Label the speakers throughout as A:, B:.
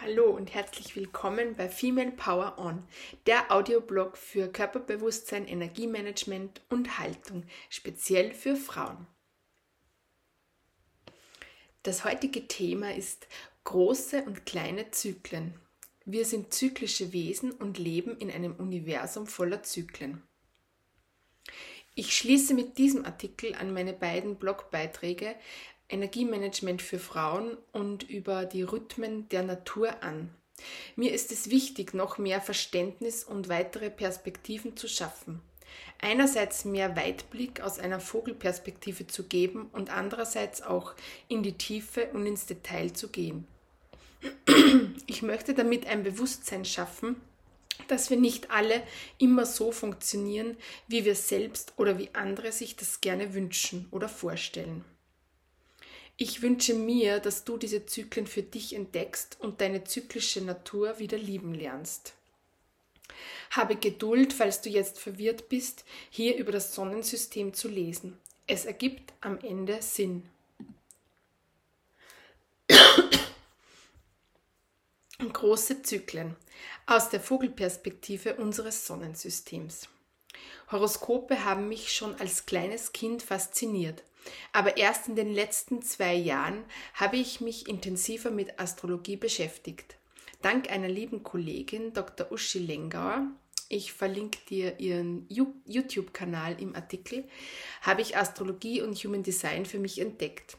A: Hallo und herzlich willkommen bei Female Power On, der Audioblog für Körperbewusstsein, Energiemanagement und Haltung, speziell für Frauen. Das heutige Thema ist große und kleine Zyklen. Wir sind zyklische Wesen und leben in einem Universum voller Zyklen. Ich schließe mit diesem Artikel an meine beiden Blogbeiträge Energiemanagement für Frauen und über die Rhythmen der Natur an. Mir ist es wichtig, noch mehr Verständnis und weitere Perspektiven zu schaffen. Einerseits mehr Weitblick aus einer Vogelperspektive zu geben und andererseits auch in die Tiefe und ins Detail zu gehen. Ich möchte damit ein Bewusstsein schaffen, dass wir nicht alle immer so funktionieren, wie wir selbst oder wie andere sich das gerne wünschen oder vorstellen. Ich wünsche mir, dass du diese Zyklen für dich entdeckst und deine zyklische Natur wieder lieben lernst. Habe Geduld, falls du jetzt verwirrt bist, hier über das Sonnensystem zu lesen. Es ergibt am Ende Sinn. Große Zyklen aus der Vogelperspektive unseres Sonnensystems. Horoskope haben mich schon als kleines Kind fasziniert. Aber erst in den letzten zwei Jahren habe ich mich intensiver mit Astrologie beschäftigt. Dank einer lieben Kollegin, Dr. Uschi Lengauer, ich verlinke dir ihren YouTube-Kanal im Artikel, habe ich Astrologie und Human Design für mich entdeckt.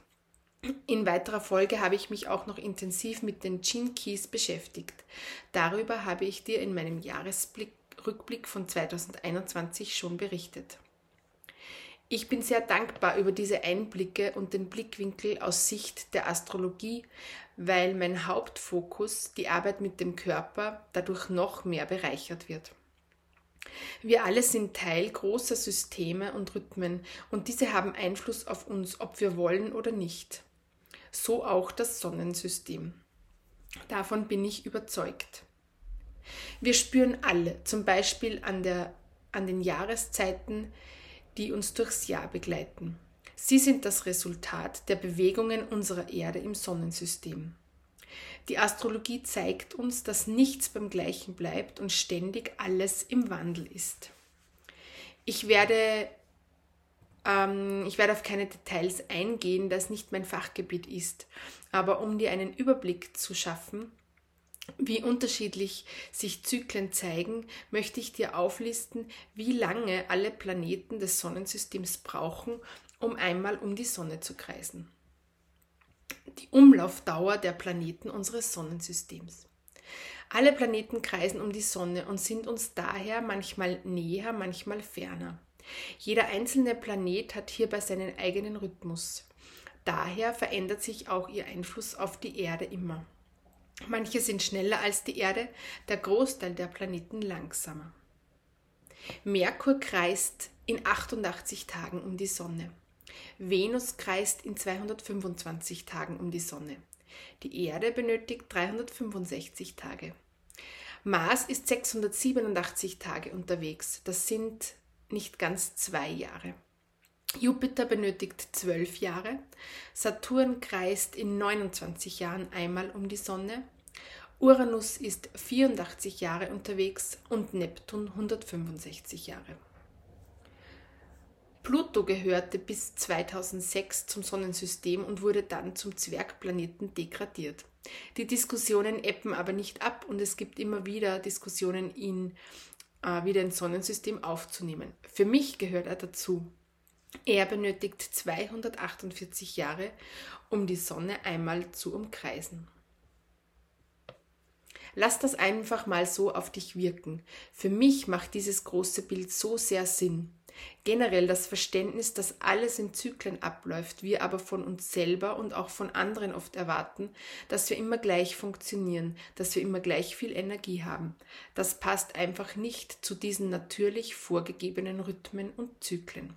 A: In weiterer Folge habe ich mich auch noch intensiv mit den Gene Keys beschäftigt. Darüber habe ich dir in meinem Jahresrückblick von 2021 schon berichtet. Ich bin sehr dankbar über diese Einblicke und den Blickwinkel aus Sicht der Astrologie, weil mein Hauptfokus, die Arbeit mit dem Körper, dadurch noch mehr bereichert wird. Wir alle sind Teil großer Systeme und Rhythmen und diese haben Einfluss auf uns, ob wir wollen oder nicht. So auch das Sonnensystem. Davon bin ich überzeugt. Wir spüren alle, zum Beispiel an, der, an den Jahreszeiten, die uns durchs Jahr begleiten. Sie sind das Resultat der Bewegungen unserer Erde im Sonnensystem. Die Astrologie zeigt uns, dass nichts beim gleichen bleibt und ständig alles im Wandel ist. Ich werde, ähm, ich werde auf keine Details eingehen, da es nicht mein Fachgebiet ist, aber um dir einen Überblick zu schaffen, wie unterschiedlich sich Zyklen zeigen, möchte ich dir auflisten, wie lange alle Planeten des Sonnensystems brauchen, um einmal um die Sonne zu kreisen. Die Umlaufdauer der Planeten unseres Sonnensystems. Alle Planeten kreisen um die Sonne und sind uns daher manchmal näher, manchmal ferner. Jeder einzelne Planet hat hierbei seinen eigenen Rhythmus. Daher verändert sich auch ihr Einfluss auf die Erde immer. Manche sind schneller als die Erde, der Großteil der Planeten langsamer. Merkur kreist in 88 Tagen um die Sonne. Venus kreist in 225 Tagen um die Sonne. Die Erde benötigt 365 Tage. Mars ist 687 Tage unterwegs. Das sind nicht ganz zwei Jahre. Jupiter benötigt zwölf Jahre, Saturn kreist in 29 Jahren einmal um die Sonne, Uranus ist 84 Jahre unterwegs und Neptun 165 Jahre. Pluto gehörte bis 2006 zum Sonnensystem und wurde dann zum Zwergplaneten degradiert. Die Diskussionen eppen aber nicht ab und es gibt immer wieder Diskussionen, ihn äh, wieder ins Sonnensystem aufzunehmen. Für mich gehört er dazu. Er benötigt 248 Jahre, um die Sonne einmal zu umkreisen. Lass das einfach mal so auf dich wirken. Für mich macht dieses große Bild so sehr Sinn. Generell das Verständnis, dass alles in Zyklen abläuft, wir aber von uns selber und auch von anderen oft erwarten, dass wir immer gleich funktionieren, dass wir immer gleich viel Energie haben. Das passt einfach nicht zu diesen natürlich vorgegebenen Rhythmen und Zyklen.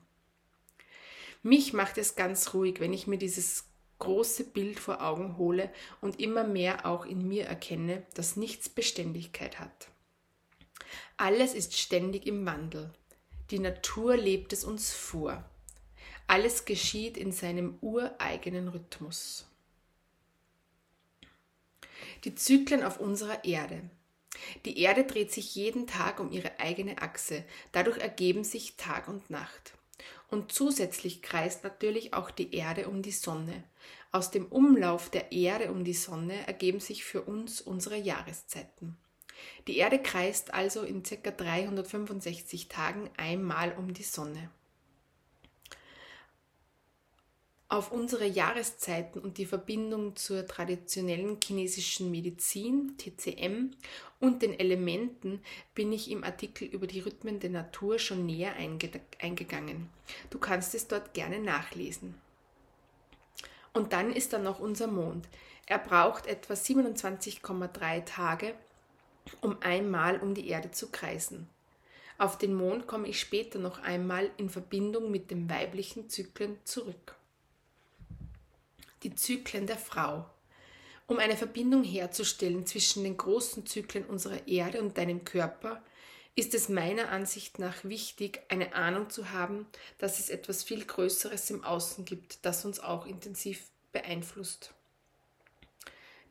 A: Mich macht es ganz ruhig, wenn ich mir dieses große Bild vor Augen hole und immer mehr auch in mir erkenne, dass nichts Beständigkeit hat. Alles ist ständig im Wandel. Die Natur lebt es uns vor. Alles geschieht in seinem ureigenen Rhythmus. Die Zyklen auf unserer Erde. Die Erde dreht sich jeden Tag um ihre eigene Achse, dadurch ergeben sich Tag und Nacht. Und zusätzlich kreist natürlich auch die Erde um die Sonne. Aus dem Umlauf der Erde um die Sonne ergeben sich für uns unsere Jahreszeiten. Die Erde kreist also in ca. 365 Tagen einmal um die Sonne. Auf unsere Jahreszeiten und die Verbindung zur traditionellen chinesischen Medizin, TCM, und den Elementen bin ich im Artikel über die Rhythmen der Natur schon näher eingegangen. Du kannst es dort gerne nachlesen. Und dann ist da noch unser Mond. Er braucht etwa 27,3 Tage, um einmal um die Erde zu kreisen. Auf den Mond komme ich später noch einmal in Verbindung mit dem weiblichen Zyklen zurück die Zyklen der Frau. Um eine Verbindung herzustellen zwischen den großen Zyklen unserer Erde und deinem Körper, ist es meiner Ansicht nach wichtig, eine Ahnung zu haben, dass es etwas viel Größeres im Außen gibt, das uns auch intensiv beeinflusst.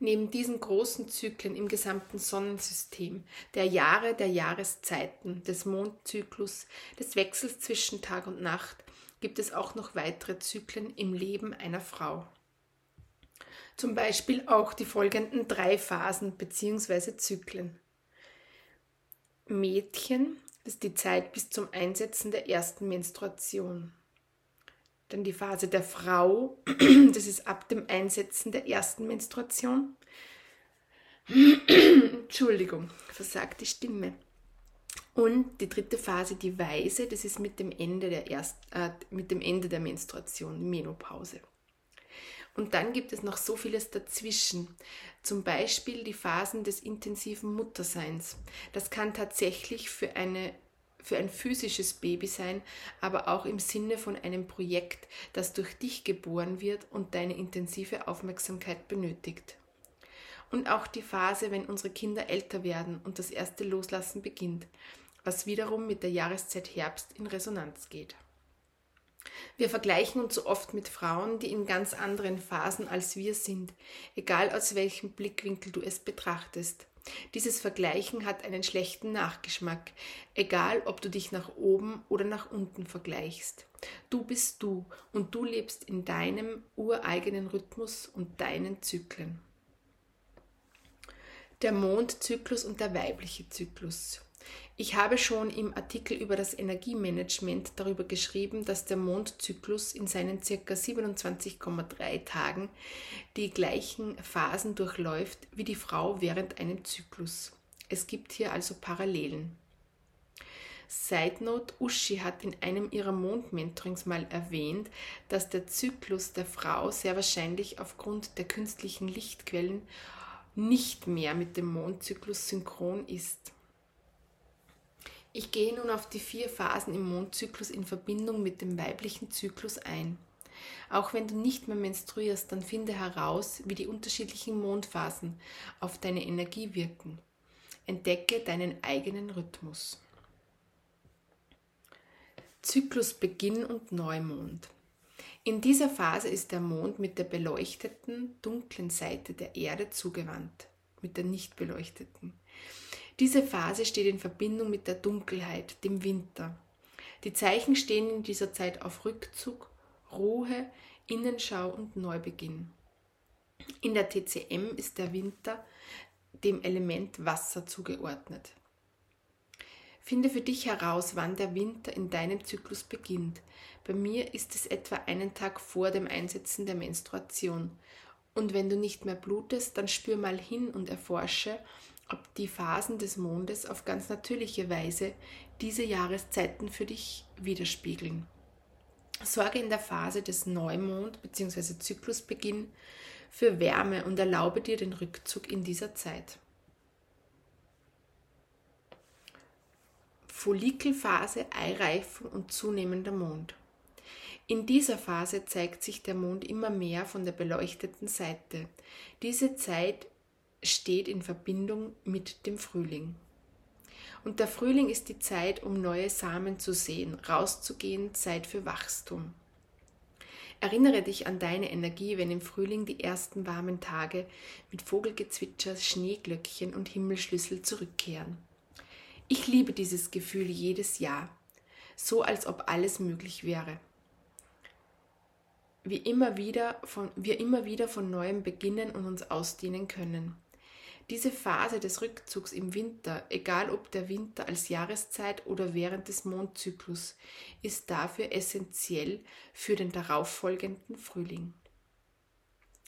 A: Neben diesen großen Zyklen im gesamten Sonnensystem, der Jahre, der Jahreszeiten, des Mondzyklus, des Wechsels zwischen Tag und Nacht, gibt es auch noch weitere Zyklen im Leben einer Frau. Zum Beispiel auch die folgenden drei Phasen bzw. Zyklen. Mädchen, das ist die Zeit bis zum Einsetzen der ersten Menstruation. Dann die Phase der Frau, das ist ab dem Einsetzen der ersten Menstruation. Entschuldigung, versagt die Stimme. Und die dritte Phase, die Weise, das ist mit dem Ende der, Erst, äh, mit dem Ende der Menstruation, Menopause. Und dann gibt es noch so vieles dazwischen. Zum Beispiel die Phasen des intensiven Mutterseins. Das kann tatsächlich für eine für ein physisches Baby sein, aber auch im Sinne von einem Projekt, das durch dich geboren wird und deine intensive Aufmerksamkeit benötigt. Und auch die Phase, wenn unsere Kinder älter werden und das erste Loslassen beginnt, was wiederum mit der Jahreszeit Herbst in Resonanz geht. Wir vergleichen uns so oft mit Frauen, die in ganz anderen Phasen als wir sind, egal aus welchem Blickwinkel du es betrachtest. Dieses Vergleichen hat einen schlechten Nachgeschmack, egal ob du dich nach oben oder nach unten vergleichst. Du bist du und du lebst in deinem ureigenen Rhythmus und deinen Zyklen. Der Mondzyklus und der weibliche Zyklus. Ich habe schon im Artikel über das Energiemanagement darüber geschrieben, dass der Mondzyklus in seinen ca. 27,3 Tagen die gleichen Phasen durchläuft wie die Frau während einem Zyklus. Es gibt hier also Parallelen. Side Note, Uschi hat in einem ihrer Mondmentorings mal erwähnt, dass der Zyklus der Frau sehr wahrscheinlich aufgrund der künstlichen Lichtquellen nicht mehr mit dem Mondzyklus synchron ist. Ich gehe nun auf die vier Phasen im Mondzyklus in Verbindung mit dem weiblichen Zyklus ein. Auch wenn du nicht mehr menstruierst, dann finde heraus, wie die unterschiedlichen Mondphasen auf deine Energie wirken. Entdecke deinen eigenen Rhythmus. Zyklusbeginn und Neumond. In dieser Phase ist der Mond mit der beleuchteten, dunklen Seite der Erde zugewandt, mit der nicht beleuchteten. Diese Phase steht in Verbindung mit der Dunkelheit, dem Winter. Die Zeichen stehen in dieser Zeit auf Rückzug, Ruhe, Innenschau und Neubeginn. In der TCM ist der Winter dem Element Wasser zugeordnet. Finde für dich heraus, wann der Winter in deinem Zyklus beginnt. Bei mir ist es etwa einen Tag vor dem Einsetzen der Menstruation. Und wenn du nicht mehr blutest, dann spür mal hin und erforsche, ob die Phasen des Mondes auf ganz natürliche Weise diese Jahreszeiten für dich widerspiegeln. Sorge in der Phase des Neumond bzw. Zyklusbeginn für Wärme und erlaube dir den Rückzug in dieser Zeit. Follikelphase, Eireifung und zunehmender Mond. In dieser Phase zeigt sich der Mond immer mehr von der beleuchteten Seite. Diese Zeit steht in Verbindung mit dem Frühling. Und der Frühling ist die Zeit, um neue Samen zu sehen, rauszugehen, Zeit für Wachstum. Erinnere dich an deine Energie, wenn im Frühling die ersten warmen Tage mit Vogelgezwitscher, Schneeglöckchen und Himmelschlüssel zurückkehren. Ich liebe dieses Gefühl jedes Jahr, so als ob alles möglich wäre. Wie immer wieder von, wir immer wieder von neuem beginnen und uns ausdehnen können. Diese Phase des Rückzugs im Winter, egal ob der Winter als Jahreszeit oder während des Mondzyklus, ist dafür essentiell für den darauffolgenden Frühling.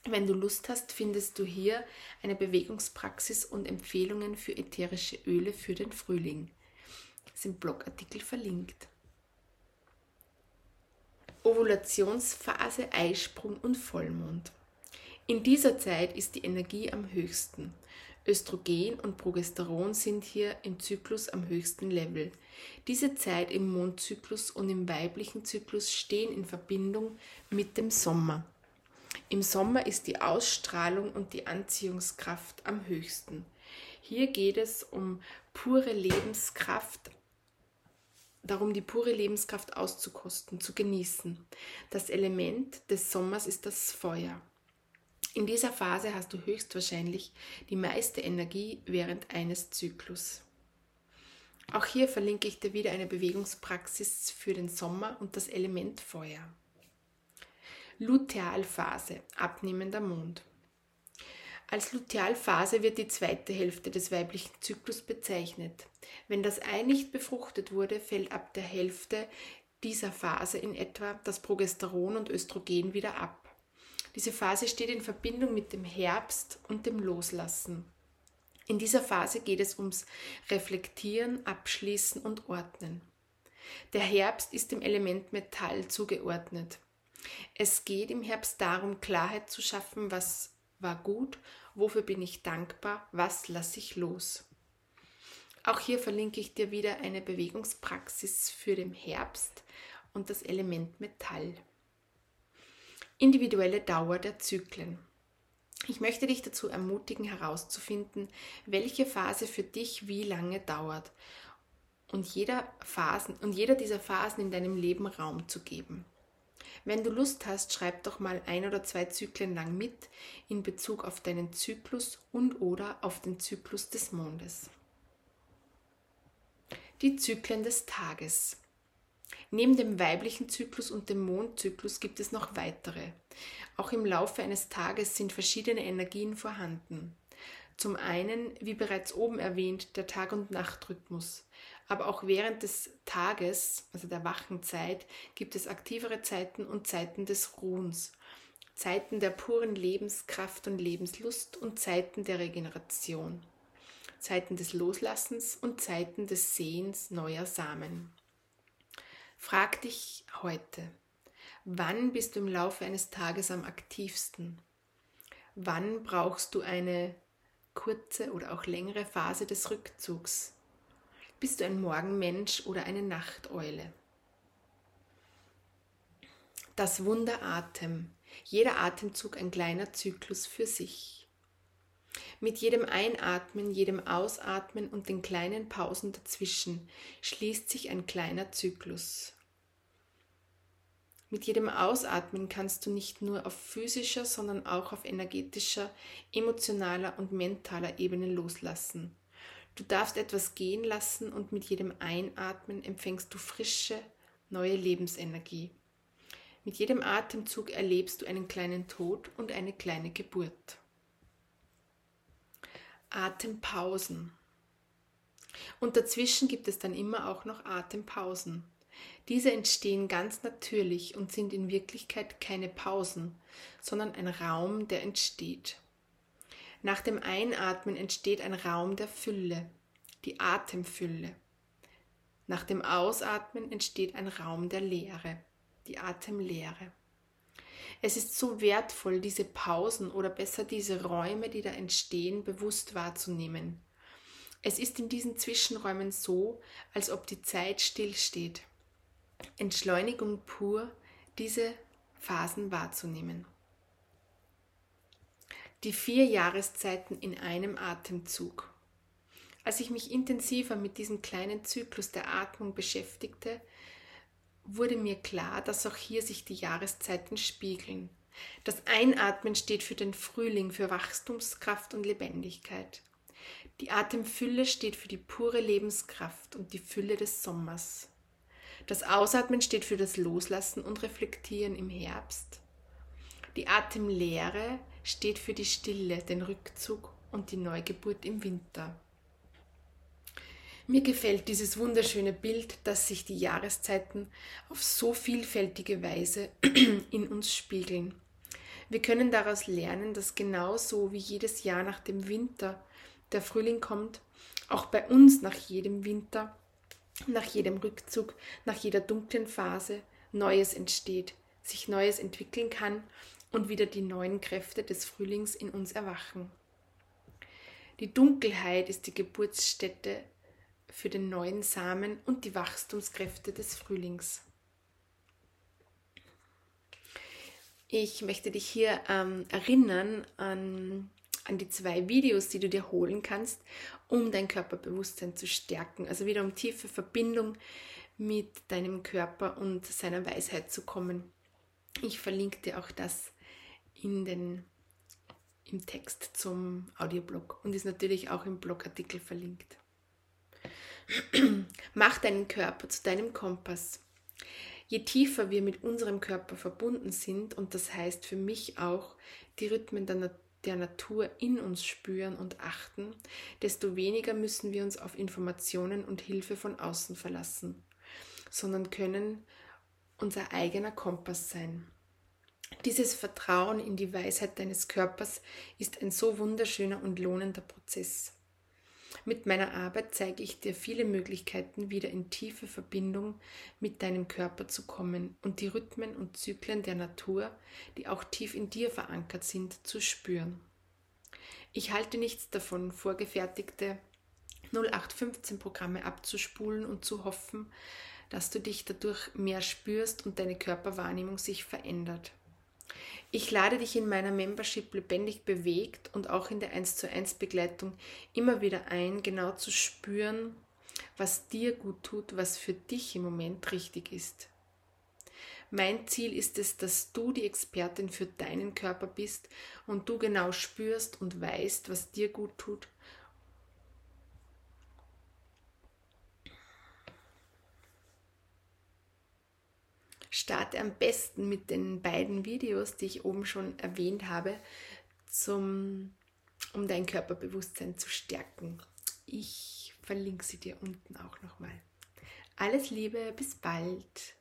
A: Wenn du Lust hast, findest du hier eine Bewegungspraxis und Empfehlungen für ätherische Öle für den Frühling. Sind Blogartikel verlinkt. Ovulationsphase, Eisprung und Vollmond. In dieser Zeit ist die Energie am höchsten. Östrogen und Progesteron sind hier im Zyklus am höchsten Level. Diese Zeit im Mondzyklus und im weiblichen Zyklus stehen in Verbindung mit dem Sommer. Im Sommer ist die Ausstrahlung und die Anziehungskraft am höchsten. Hier geht es um pure Lebenskraft, darum die pure Lebenskraft auszukosten, zu genießen. Das Element des Sommers ist das Feuer. In dieser Phase hast du höchstwahrscheinlich die meiste Energie während eines Zyklus. Auch hier verlinke ich dir wieder eine Bewegungspraxis für den Sommer und das Element Feuer. Lutealphase, abnehmender Mond. Als Lutealphase wird die zweite Hälfte des weiblichen Zyklus bezeichnet. Wenn das Ei nicht befruchtet wurde, fällt ab der Hälfte dieser Phase in etwa das Progesteron und Östrogen wieder ab. Diese Phase steht in Verbindung mit dem Herbst und dem Loslassen. In dieser Phase geht es ums Reflektieren, Abschließen und Ordnen. Der Herbst ist dem Element Metall zugeordnet. Es geht im Herbst darum, Klarheit zu schaffen, was war gut, wofür bin ich dankbar, was lasse ich los. Auch hier verlinke ich dir wieder eine Bewegungspraxis für den Herbst und das Element Metall individuelle Dauer der Zyklen. Ich möchte dich dazu ermutigen, herauszufinden, welche Phase für dich wie lange dauert und jeder, Phasen, und jeder dieser Phasen in deinem Leben Raum zu geben. Wenn du Lust hast, schreib doch mal ein oder zwei Zyklen lang mit in Bezug auf deinen Zyklus und oder auf den Zyklus des Mondes. Die Zyklen des Tages. Neben dem weiblichen Zyklus und dem Mondzyklus gibt es noch weitere. Auch im Laufe eines Tages sind verschiedene Energien vorhanden. Zum einen, wie bereits oben erwähnt, der Tag- und Nachtrhythmus. Aber auch während des Tages, also der Wachenzeit, gibt es aktivere Zeiten und Zeiten des Ruhens. Zeiten der puren Lebenskraft und Lebenslust und Zeiten der Regeneration. Zeiten des Loslassens und Zeiten des Sehens neuer Samen. Frag dich heute, wann bist du im Laufe eines Tages am aktivsten? Wann brauchst du eine kurze oder auch längere Phase des Rückzugs? Bist du ein Morgenmensch oder eine Nachteule? Das Wunderatem. Jeder Atemzug ein kleiner Zyklus für sich. Mit jedem Einatmen, jedem Ausatmen und den kleinen Pausen dazwischen schließt sich ein kleiner Zyklus. Mit jedem Ausatmen kannst du nicht nur auf physischer, sondern auch auf energetischer, emotionaler und mentaler Ebene loslassen. Du darfst etwas gehen lassen und mit jedem Einatmen empfängst du frische, neue Lebensenergie. Mit jedem Atemzug erlebst du einen kleinen Tod und eine kleine Geburt. Atempausen. Und dazwischen gibt es dann immer auch noch Atempausen. Diese entstehen ganz natürlich und sind in Wirklichkeit keine Pausen, sondern ein Raum, der entsteht. Nach dem Einatmen entsteht ein Raum der Fülle, die Atemfülle. Nach dem Ausatmen entsteht ein Raum der Leere, die Atemleere. Es ist so wertvoll, diese Pausen oder besser diese Räume, die da entstehen, bewusst wahrzunehmen. Es ist in diesen Zwischenräumen so, als ob die Zeit stillsteht. Entschleunigung pur, diese Phasen wahrzunehmen. Die vier Jahreszeiten in einem Atemzug. Als ich mich intensiver mit diesem kleinen Zyklus der Atmung beschäftigte, wurde mir klar, dass auch hier sich die Jahreszeiten spiegeln. Das Einatmen steht für den Frühling, für Wachstumskraft und Lebendigkeit. Die Atemfülle steht für die pure Lebenskraft und die Fülle des Sommers. Das Ausatmen steht für das Loslassen und Reflektieren im Herbst. Die Atemlehre steht für die Stille, den Rückzug und die Neugeburt im Winter. Mir gefällt dieses wunderschöne Bild, dass sich die Jahreszeiten auf so vielfältige Weise in uns spiegeln. Wir können daraus lernen, dass genauso wie jedes Jahr nach dem Winter der Frühling kommt, auch bei uns nach jedem Winter, nach jedem Rückzug, nach jeder dunklen Phase Neues entsteht, sich Neues entwickeln kann und wieder die neuen Kräfte des Frühlings in uns erwachen. Die Dunkelheit ist die Geburtsstätte für den neuen Samen und die Wachstumskräfte des Frühlings. Ich möchte dich hier ähm, erinnern an, an die zwei Videos, die du dir holen kannst, um dein Körperbewusstsein zu stärken. Also wieder um tiefe Verbindung mit deinem Körper und seiner Weisheit zu kommen. Ich verlinke dir auch das in den, im Text zum Audioblog und ist natürlich auch im Blogartikel verlinkt. Mach deinen Körper zu deinem Kompass. Je tiefer wir mit unserem Körper verbunden sind, und das heißt für mich auch die Rhythmen der, Na der Natur in uns spüren und achten, desto weniger müssen wir uns auf Informationen und Hilfe von außen verlassen, sondern können unser eigener Kompass sein. Dieses Vertrauen in die Weisheit deines Körpers ist ein so wunderschöner und lohnender Prozess. Mit meiner Arbeit zeige ich dir viele Möglichkeiten, wieder in tiefe Verbindung mit deinem Körper zu kommen und die Rhythmen und Zyklen der Natur, die auch tief in dir verankert sind, zu spüren. Ich halte nichts davon, vorgefertigte 0815-Programme abzuspulen und zu hoffen, dass du dich dadurch mehr spürst und deine Körperwahrnehmung sich verändert. Ich lade dich in meiner Membership lebendig bewegt und auch in der 1 zu 1 Begleitung immer wieder ein, genau zu spüren, was dir gut tut, was für dich im Moment richtig ist. Mein Ziel ist es, dass du die Expertin für deinen Körper bist und du genau spürst und weißt, was dir gut tut starte am besten mit den beiden Videos, die ich oben schon erwähnt habe, zum, um dein Körperbewusstsein zu stärken. Ich verlinke sie dir unten auch nochmal. Alles Liebe, bis bald.